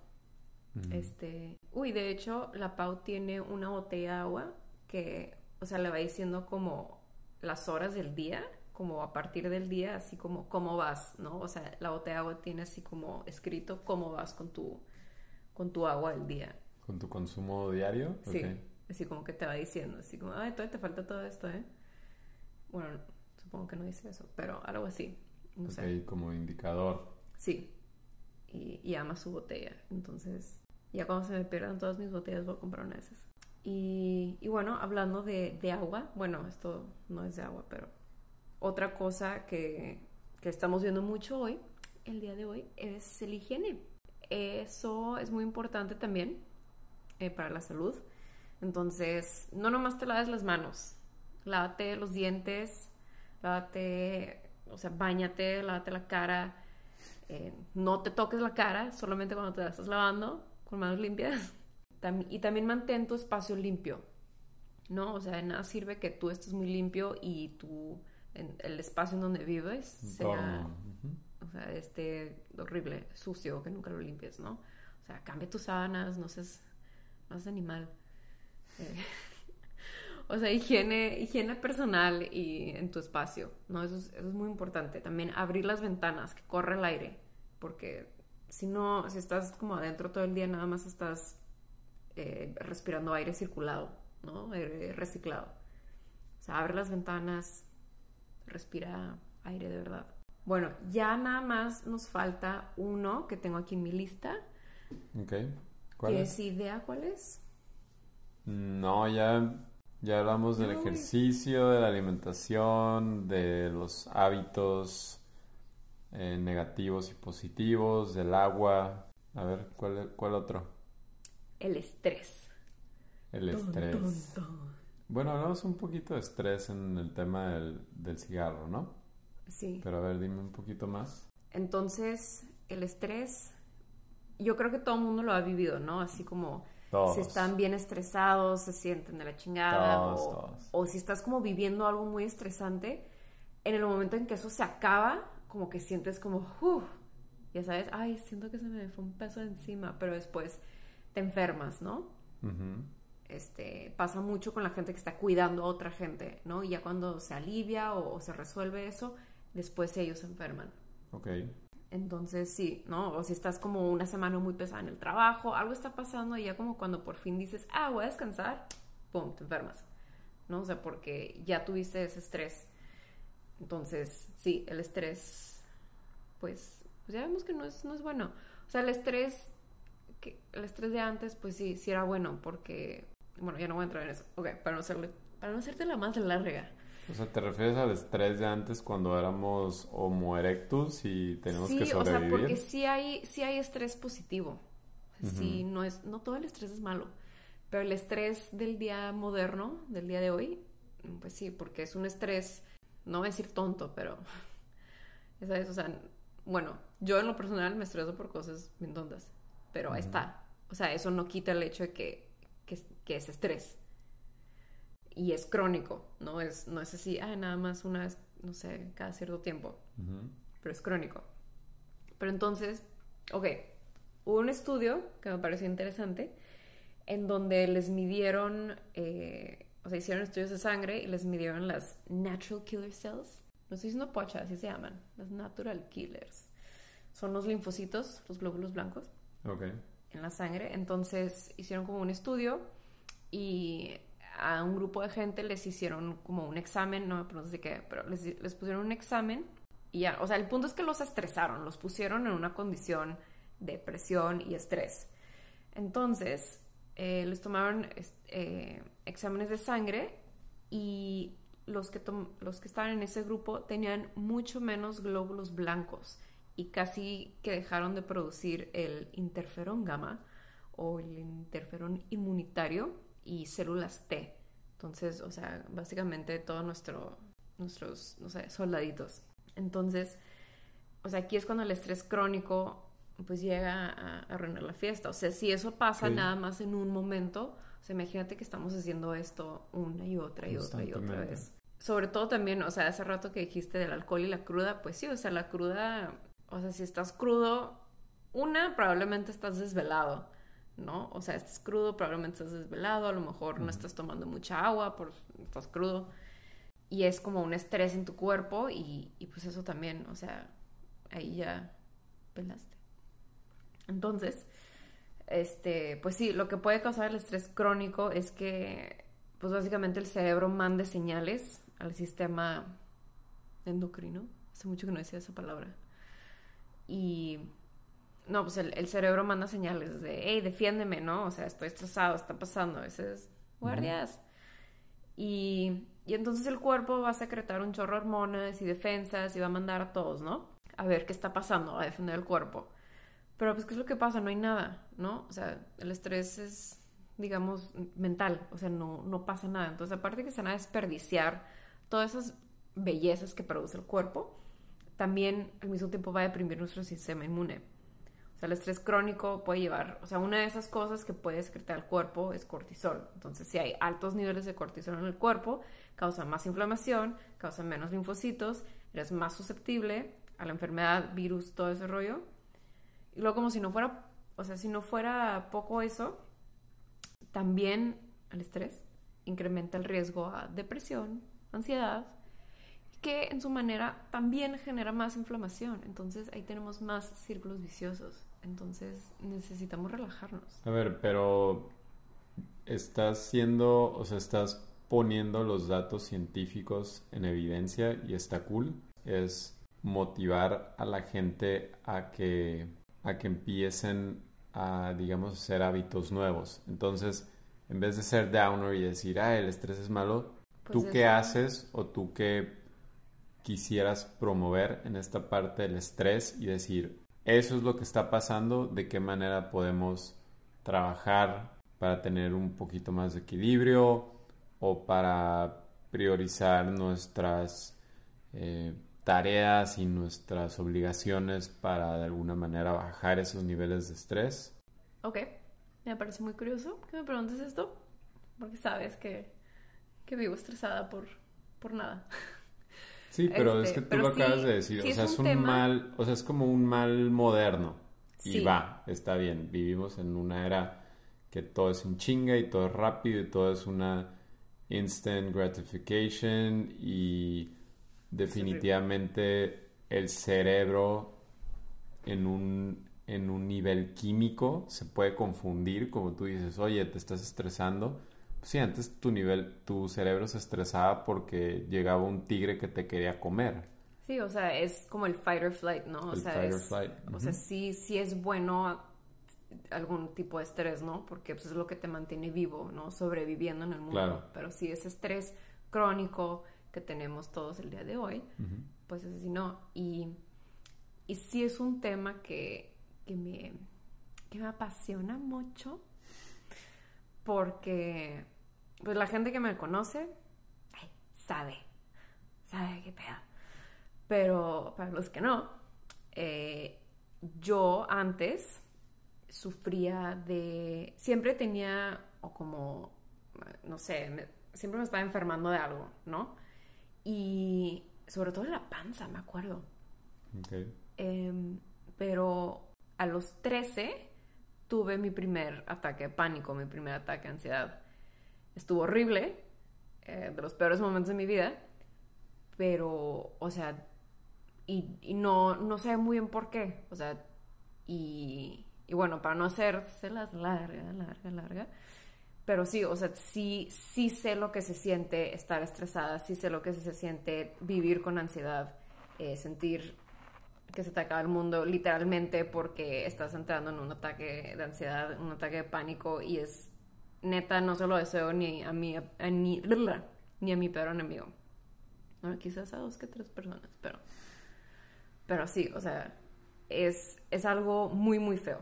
este, uy, de hecho, la Pau tiene una botella de agua que, o sea, le va diciendo como las horas del día, como a partir del día, así como cómo vas, ¿no? O sea, la botella de agua tiene así como escrito cómo vas con tu, con tu agua del día. ¿Con tu consumo diario? Sí, Ok. así como que te va diciendo, así como, ay, todavía te falta todo esto, ¿eh? Bueno, supongo que no dice eso, pero algo así, no sé. Ok, como indicador. Sí, y, y ama su botella. Entonces, ya cuando se me pierdan todas mis botellas, voy a comprar una de esas. Y, y bueno, hablando de, de agua, bueno, esto no es de agua, pero otra cosa que, que estamos viendo mucho hoy, el día de hoy, es el higiene. Eso es muy importante también eh, para la salud. Entonces, no nomás te laves las manos, lávate los dientes, lávate, o sea, bañate, lávate la cara. Eh, no te toques la cara solamente cuando te la estás lavando con manos limpias. (laughs) Y también mantén tu espacio limpio, ¿no? O sea, de nada sirve que tú estés muy limpio y tu, en- el espacio en donde vives sea, o sea, esté horrible, sucio, que nunca lo limpies, ¿no? O sea, cambia tus sábanas, no seas, no seas animal. Eh, (laughs) o sea, higiene, higiene personal y en tu espacio, ¿no? Eso es, eso es muy importante. También abrir las ventanas, que corre el aire, porque si no, si estás como adentro todo el día, nada más estás eh, respirando aire circulado, ¿no? Aire reciclado. O sea, abre las ventanas, respira aire de verdad. Bueno, ya nada más nos falta uno que tengo aquí en mi lista. Ok. ¿Cuál idea cuál es? No, ya, ya hablamos del No, ejercicio, de la alimentación, de los hábitos eh, negativos y positivos, del agua. A ver, ¿cuál, cuál otro? El estrés. El estrés. tun, tun. Bueno, hablamos un poquito de estrés en el tema del, del cigarro, ¿no? Sí. Pero a ver, dime un poquito más. Entonces, el estrés, yo creo que todo el mundo lo ha vivido, ¿no? Así como Todos. si están bien estresados, se sienten de la chingada, Todos, o, todos. o si estás como viviendo algo muy estresante, en el momento en que eso se acaba, como que sientes como, "Uf", ya sabes, ay, siento que se me fue un peso encima, pero después te enfermas, ¿no? Ujú. este, pasa mucho con la gente que está cuidando a otra gente, ¿no? Y ya cuando se alivia o, o se resuelve eso, después ellos se enferman. Ok. Entonces sí, ¿no? O si estás como una semana muy pesada en el trabajo, algo está pasando y ya como cuando por fin dices, ah, voy a descansar, ¡pum!, te enfermas, ¿no? O sea, porque ya tuviste ese estrés. Entonces, sí, el estrés, pues, pues ya vemos que no es, no es bueno. O sea, el estrés, que, el estrés de antes, pues sí, sí era bueno, porque, bueno, ya no voy a entrar en eso. Ok, para no, hacerle, para no hacerte la más larga. O sea, ¿te refieres al estrés de antes cuando éramos Homo erectus y tenemos sí, que o sea, sobrevivir? porque sí hay, sí hay estrés positivo. Sí, no es, no todo el estrés es malo. Pero el estrés del día moderno, del día de hoy, pues sí, porque es un estrés, no voy a decir tonto, pero, (laughs) ¿sabes? O sea, bueno, yo en lo personal me estreso por cosas bien tontas, pero ahí está. O sea, eso no quita el hecho de que, que, que es estrés. Y es crónico, no es, no es así, ah, nada más una vez, no sé, cada cierto tiempo Ujú. pero es crónico. Pero entonces, ok, hubo un estudio que me pareció interesante en donde les midieron, eh, o sea, hicieron estudios de sangre y les midieron las natural killer cells. No estoy diciendo pocha, así se llaman, las natural killers. Son los linfocitos, los glóbulos blancos Ok. en la sangre. Entonces hicieron como un estudio y a un grupo de gente les hicieron como un examen, no me pregunto de qué, pero les, pusieron un examen y ya, o sea, el punto es que los estresaron, los pusieron en una condición de presión y estrés. Entonces, eh, les tomaron eh, exámenes de sangre y los que, los que estaban en ese grupo tenían mucho menos glóbulos blancos y casi que dejaron de producir el interferón gamma o el interferón inmunitario y células T. Entonces, o sea, básicamente todos nuestro, nuestros, no sé, soldaditos. Entonces, o sea, aquí es cuando el estrés crónico pues llega a, a arruinar la fiesta. O sea, si eso pasa Sí. nada más en un momento, o sea, imagínate que estamos haciendo esto una y otra y otra y otra vez. sobre todo también, o sea, hace rato que dijiste del alcohol y la cruda, pues sí, o sea, la cruda, o sea, si estás crudo, una, probablemente estás desvelado, ¿no? O sea, estás crudo, probablemente estás desvelado, a lo mejor no estás tomando mucha agua, por estás crudo. Y es como un estrés en tu cuerpo y, y pues eso también, o sea, ahí ya pelaste. Entonces, este, pues sí, lo que puede causar el estrés crónico es que, pues básicamente el cerebro mande señales al sistema endocrino. Hace mucho que no decía esa palabra. Y, no, pues el, cerebro manda señales de, hey, defiéndeme, ¿no? O sea, estoy estresado, está pasando. A veces, guardias. y, y entonces el cuerpo va a secretar un chorro de hormonas y defensas y va a mandar a todos, ¿no? A ver qué está pasando, a defender el cuerpo. Pero pues, ¿qué es lo que pasa? No hay nada, ¿no? O sea, el estrés es, digamos, mental, o sea, no, no pasa nada. Entonces, aparte que se van a desperdiciar todas esas bellezas que produce el cuerpo, también al mismo tiempo va a deprimir nuestro sistema inmune. O sea, el estrés crónico puede llevar, o sea, una de esas cosas que puede secretar el cuerpo es cortisol. Entonces, si hay altos niveles de cortisol en el cuerpo, causa más inflamación, causa menos linfocitos, eres más susceptible a la enfermedad, virus, todo ese rollo. Y luego como si no fuera, o sea, si no fuera poco eso, también el estrés incrementa el riesgo a depresión, ansiedad, que en su manera también genera más inflamación. Entonces ahí tenemos más círculos viciosos. Entonces necesitamos relajarnos. A ver, pero estás siendo, o sea, estás poniendo los datos científicos en evidencia y está cool. Es motivar a la gente a que a que empiecen a, digamos, hacer hábitos nuevos. Entonces, en vez de ser downer y decir, ah, el estrés es malo, pues ¿tú qué haces o tú qué quisieras promover en esta parte del estrés y decir, eso es lo que está pasando, de qué manera podemos trabajar para tener un poquito más de equilibrio o para priorizar nuestras eh, tareas y nuestras obligaciones para de alguna manera bajar esos niveles de estrés. Ok, me parece muy curioso que me preguntes esto, porque sabes que, que vivo estresada por, por nada. (laughs) Sí, pero es que este, tú lo acabas de decir, o sea, es, un, mal, o sea, es como un mal moderno. Y va, está bien, vivimos en una era que todo es un chinga y todo es rápido y todo es una instant gratification y definitivamente el cerebro en un, en un nivel químico se puede confundir, como tú dices, oye, te estás estresando. Sí, antes tu nivel, tu cerebro se estresaba porque llegaba un tigre que te quería comer. Sí, o sea, es como el fight or flight, ¿no? O sea, fight or flight. O sea, sí, sí es bueno algún tipo de estrés, ¿no? Porque pues, es lo que te mantiene vivo, ¿no? Sobreviviendo en el mundo. Pero si es estrés crónico, que tenemos todos el día de hoy, pues así no. Y, y sí es un tema que, que, me, que me apasiona mucho porque pues la gente que me conoce sabe, sabe qué pedo. Pero para los que no, eh, yo antes sufría de... Siempre tenía, o como, no sé, siempre me estaba enfermando de algo, ¿no? Y sobre todo en la panza, me acuerdo. Em, pero a los 13 tuve mi primer ataque de pánico, mi primer ataque de ansiedad. Estuvo horrible, eh, de los peores momentos de mi vida, pero, o sea, y, no, no sé muy bien por qué, o sea, y, y bueno, para no hacerse las larga, larga, larga, pero sí, o sea, sí, sí sé lo que se siente estar estresada, sí sé lo que se siente vivir con ansiedad, eh, sentir que se te acaba el mundo literalmente porque estás entrando en un ataque de ansiedad, un ataque de pánico y es neta, no se lo deseo ni a mí, ni, ni a mi peor enemigo. Bueno, quizás a dos que tres personas, pero, pero sí, o sea, es, es algo muy, muy feo.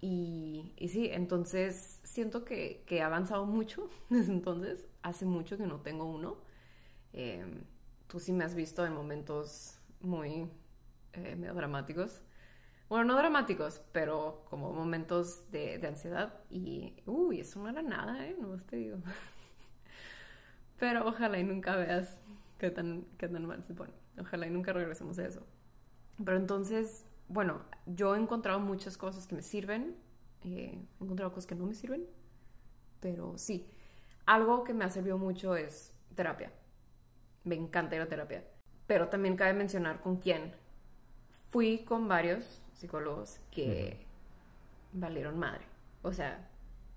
Y, y sí, entonces siento que, que, he avanzado mucho (laughs) desde entonces. Hace mucho que no tengo uno. Em, tú sí me has visto en momentos muy eh, medio dramáticos. Bueno, no dramáticos, pero como momentos de, de, ansiedad. Y, uy, eso no era nada, ¿eh? No te digo. (laughs) Pero ojalá y nunca veas qué tan, qué tan mal se pone. Ojalá y nunca regresemos a eso. Pero entonces, bueno, yo he encontrado muchas cosas que me sirven, eh, he encontrado cosas que no me sirven, pero sí, algo que me ha servido mucho es terapia. Me encanta ir a terapia. Pero también cabe mencionar con quién. Fui con varios psicólogos que valieron madre. O sea,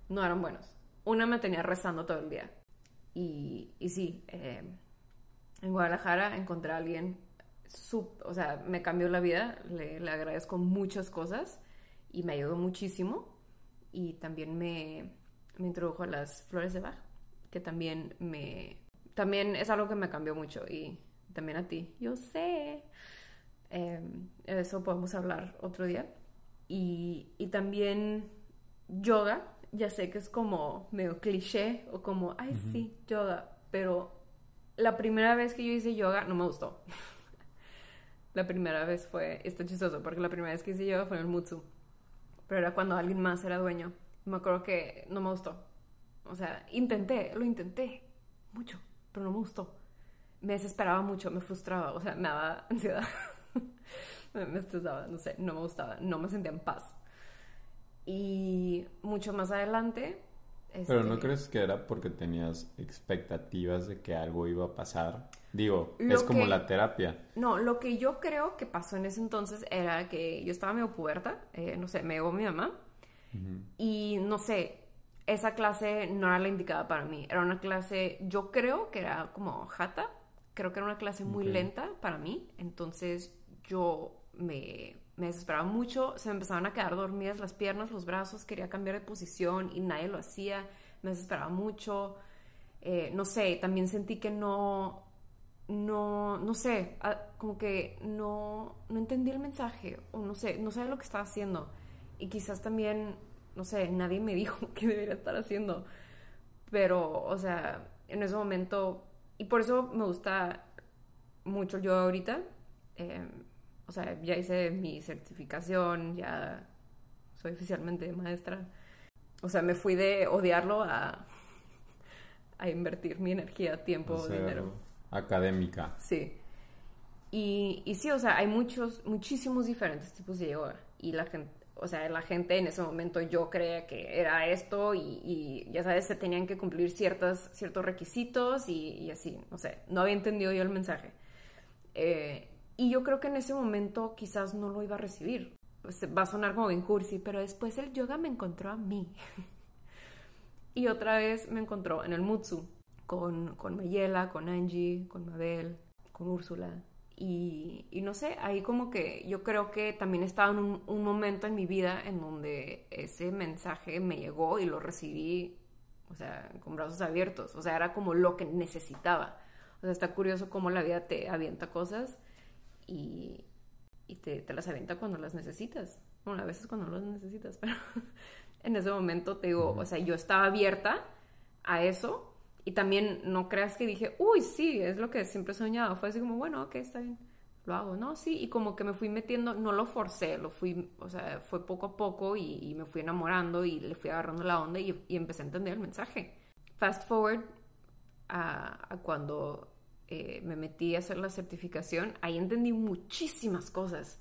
no eran buenos. Una me tenía rezando todo el día. Y, y sí, eh, en Guadalajara encontré a alguien, o sea, me cambió la vida, le, le, agradezco muchas cosas y me ayudó muchísimo. Y también me, me introdujo a las flores de Bach, que también me... También es algo que me cambió mucho y también a ti. Yo sé. Eh, eso podemos hablar otro día. Y, y también yoga, ya sé que es como medio cliché o como, ay, sí, yoga, pero la primera vez que yo hice yoga no me gustó. (laughs) la primera vez fue, está chistoso, porque la primera vez que hice yoga fue en el Mutsu, pero era cuando alguien más era dueño. Me acuerdo que no me gustó. O sea, intenté, lo intenté mucho, pero no me gustó. Me desesperaba mucho, me frustraba, o sea, me daba (laughs) ansiedad. Me estresaba, no sé, no me gustaba, no me sentía en paz. Y mucho más adelante... Pero ¿no este, crees que era porque tenías expectativas de que algo iba a pasar? Digo, es como la terapia. No, lo que yo creo que pasó en ese entonces era que yo estaba medio puberta, eh, no sé, me llegó mi mamá y no sé, esa clase no era la indicada para mí. Era una clase, yo creo que era como jata, creo que era una clase muy lenta para mí, entonces yo me desesperaba mucho, se me empezaban a quedar dormidas las piernas, los brazos, quería cambiar de posición y nadie lo hacía, me desesperaba mucho, eh, no sé, también sentí que no, no, no sé, ah, como que no, no entendí el mensaje, o no sé, no sabía lo que estaba haciendo, y quizás también, no sé, nadie me (laughs) dijo qué debería estar haciendo, pero, o sea, en ese momento, y por eso me gusta mucho yo ahorita, eh, o sea, ya hice mi certificación, ya soy oficialmente maestra. O sea, me fui de odiarlo a, a invertir mi energía, tiempo, dinero. Académica. Sí. Y, y, sí, o sea, hay muchos, muchísimos diferentes tipos de yoga. Y la gente, o sea, la gente en ese momento yo creía que era esto y, y ya sabes, se tenían que cumplir ciertos, ciertos requisitos y, y, así, no sé, no había entendido yo el mensaje. Eh, y yo creo que en ese momento quizás no lo iba a recibir. Va a sonar como bien cursi, pero después el yoga me encontró a mí. (laughs) y otra vez me encontró en el Mutsu, con, con Mayela, con Angie, con Mabel, con Úrsula. Y, y, no sé, ahí como que yo creo que también estaba en un, un, momento en mi vida en donde ese mensaje me llegó y lo recibí, o sea, con brazos abiertos. O sea, era como lo que necesitaba. O sea, está curioso cómo la vida te avienta cosas y, y te, te, las avienta cuando las necesitas. Bueno, a veces cuando no las necesitas, (laughs) pero en ese momento te digo, o sea, yo estaba abierta a eso y también no creas que dije, uy, sí, es lo que siempre he soñado. Fue así como, bueno, ok, está bien, lo hago, ¿no? Sí, y como que me fui metiendo, no lo forcé, lo fui, o sea, fue poco a poco y, me fui enamorando y le fui agarrando la onda y, y empecé a entender el mensaje. Fast forward a, a cuando eh, me metí a hacer la certificación, ahí entendí muchísimas cosas.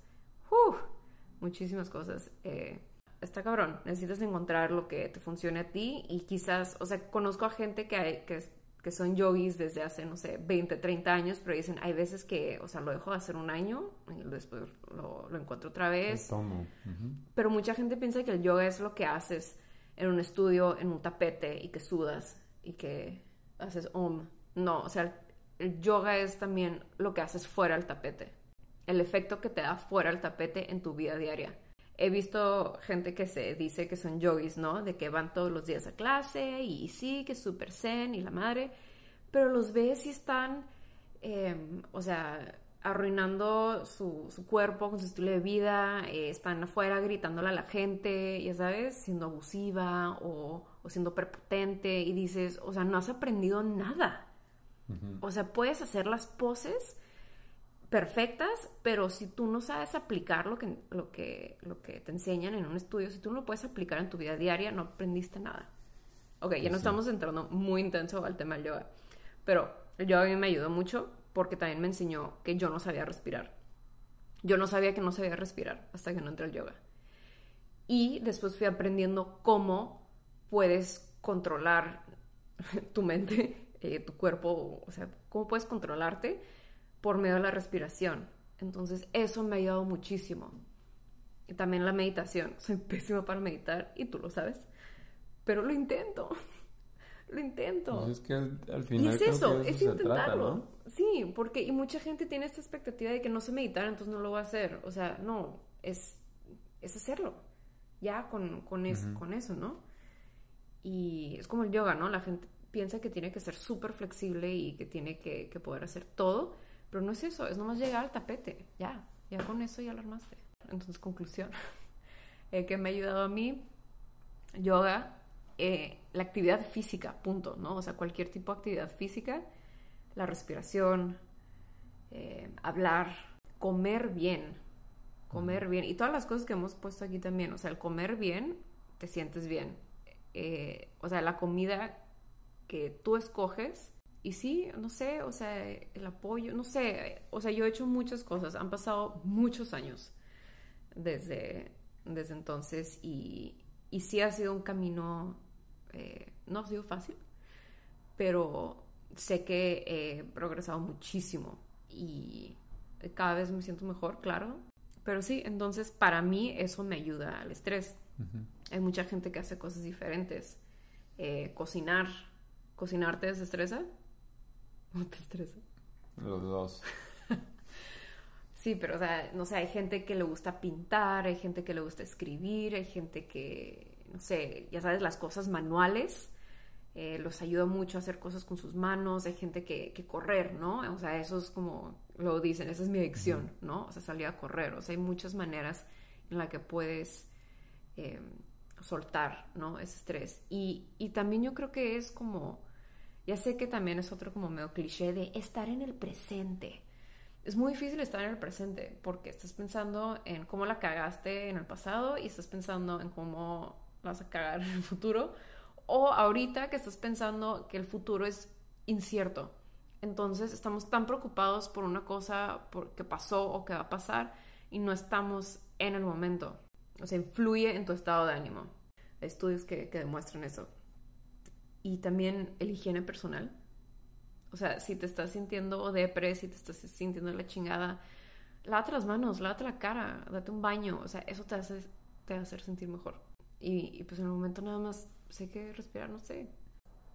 muchísimas cosas. Eh, está cabrón, necesitas encontrar lo que te funcione a ti y quizás, o sea, conozco a gente que, hay, que, que son yogis desde hace, no sé, 20, 30 años, pero dicen, hay veces que, o sea, lo dejo de hacer un año y después lo, lo encuentro otra vez. Pero mucha gente piensa que el yoga es lo que haces en un estudio, en un tapete y que sudas y que haces om. No, o sea, el yoga es también lo que haces fuera del tapete, el efecto que te da fuera del tapete en tu vida diaria. He visto gente que se dice que son yogis, ¿no? De que van todos los días a clase y sí, que es súper zen y la madre, pero los ves y están, em, o sea, arruinando su, cuerpo con su estilo de vida, eh, están afuera gritándole a la gente, ya sabes, siendo abusiva o, siendo prepotente y dices, o sea, no has aprendido nada o sea, puedes hacer las poses perfectas, pero si tú no sabes aplicar lo que, lo, que, lo que te enseñan en un estudio, si tú no lo puedes aplicar en tu vida diaria, no aprendiste nada. Ok, ya no estamos entrando muy intenso al tema del yoga. Pero el yoga a mí me ayudó mucho porque también me enseñó que yo no sabía respirar. Yo no sabía que no sabía respirar hasta que no entré al yoga. Y después fui aprendiendo cómo puedes controlar (laughs) tu mente, eh, tu cuerpo, o sea, cómo puedes controlarte por medio de la respiración. Entonces eso me ha ayudado muchísimo. Y también la meditación. (laughs) Soy pésima para meditar y tú lo sabes. Pero lo intento. (laughs) lo intento. Pues es que al, final. Y es eso, es intentarlo. Sí, porque y mucha gente tiene esta expectativa de que no sé meditar, entonces no lo voy a hacer. O sea, no, es, es hacerlo. Ya con, con, con eso, ¿no? Y es como el yoga, ¿no? La gente piensa que tiene que ser súper flexible y que tiene que, que poder hacer todo pero no es eso, es nomás llegar al tapete, ya, ya con eso ya lo armaste. Entonces, conclusión, (laughs) eh, que me ha ayudado a mí, yoga, eh, la actividad física, punto, ¿no? O sea, cualquier tipo de actividad física, la respiración, eh, hablar, comer bien, comer bien, y todas las cosas que hemos puesto aquí también, o sea, el comer bien, te sientes bien. o sea, la comida que tú escoges y sí, no sé, o sea, el apoyo, no sé, o sea, yo he hecho muchas cosas, han pasado muchos años desde, desde entonces y, y sí ha sido un camino, eh, no ha sido fácil, pero sé que he progresado muchísimo y cada vez me siento mejor, claro, pero sí, entonces para mí eso me ayuda al estrés. Hay mucha gente que hace cosas diferentes. Eh, cocinar, cocinar te desestresa. ¿No te estresa? Los dos. (laughs) sí, pero o sea, no sé, hay gente que le gusta pintar, hay gente que le gusta escribir, hay gente que, no sé, ya sabes, las cosas manuales. Eh, los ayuda mucho a hacer cosas con sus manos, hay gente que, que, correr, ¿no? O sea, eso es como lo dicen, esa es mi adicción, ¿no? O sea, salir a correr, o sea, hay muchas maneras en las que puedes eh, soltar, ¿no? Ese estrés. Y, y también yo creo que es como ya sé que también es otro como medio cliché de estar en el presente. Es muy difícil estar en el presente porque estás pensando en cómo la cagaste en el pasado y estás pensando en cómo vas a cagar (laughs) en el futuro. O ahorita que estás pensando que el futuro es incierto. Entonces estamos tan preocupados por una cosa que pasó o que va a pasar y no estamos en el momento. O sea, influye en tu estado de ánimo. Hay estudios que demuestran eso y también el higiene personal. O sea, si te estás sintiendo depre, si te estás sintiendo la chingada, lávate las manos, lávate la cara, date un baño. O sea, eso te hace, te hacer sentir mejor. Y, pues en el momento nada más sé que respirar, no sé.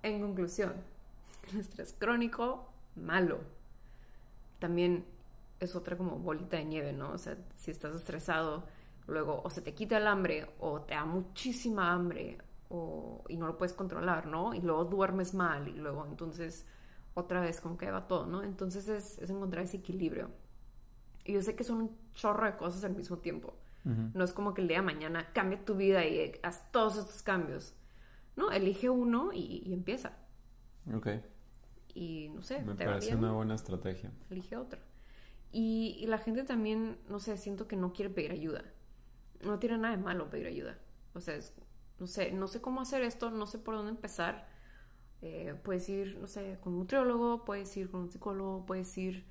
En conclusión, (laughs) el estrés crónico, malo. También es otra como bolita de nieve, ¿no? O sea, si estás estresado, luego o se te quita el hambre o te da muchísima hambre y no lo puedes controlar, ¿no? Y luego duermes mal y luego entonces otra vez como que va todo, ¿no? Entonces es, encontrar ese equilibrio. Y yo sé que son un chorro de cosas al mismo tiempo. No es como que el día de mañana cambia tu vida y haz todos estos cambios. No, elige uno y, empieza. Ok. Y no sé. Me parece una buena estrategia. Elige otra. Y, y, la gente también, no sé, siento que no quiere pedir ayuda. No tiene nada de malo pedir ayuda. O sea, es, no sé, no sé cómo hacer esto, no sé por dónde empezar. Eh, puedes ir, no sé, con un nutriólogo, puedes ir con un psicólogo, puedes ir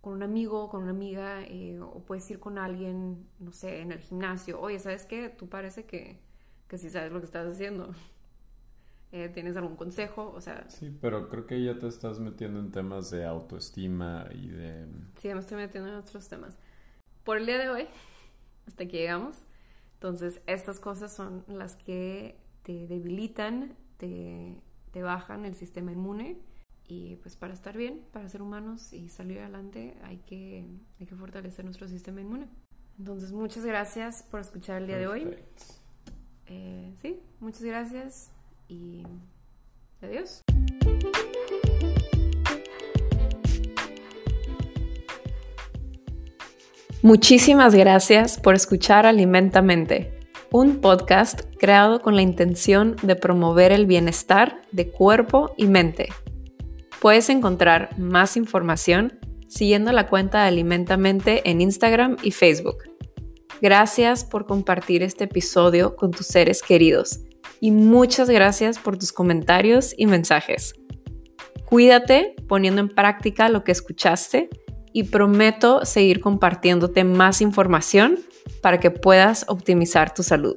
con un amigo, con una amiga, eh, o puedes ir con alguien, no sé, en el gimnasio. Oye, ¿sabes qué? Tú parece que, que sí sabes lo que estás haciendo. (laughs) Eh, ¿Tienes algún consejo? O sea... Sí, pero creo que ya te estás metiendo en temas de autoestima y de... Sí, me estoy metiendo en otros temas. Por el día de hoy, hasta aquí llegamos. Entonces, estas cosas son las que te debilitan, te, bajan el sistema inmune y pues para estar bien, para ser humanos y salir adelante hay que, hay que fortalecer nuestro sistema inmune. Entonces, muchas gracias por escuchar el día de hoy. Eh, sí, muchas gracias y adiós. Muchísimas gracias por escuchar Alimentamente, un podcast creado con la intención de promover el bienestar de cuerpo y mente. Puedes encontrar más información siguiendo la cuenta de Alimentamente en Instagram y Facebook. Gracias por compartir este episodio con tus seres queridos y muchas gracias por tus comentarios y mensajes. Cuídate poniendo en práctica lo que escuchaste y prometo seguir compartiéndote más información para que puedas optimizar tu salud.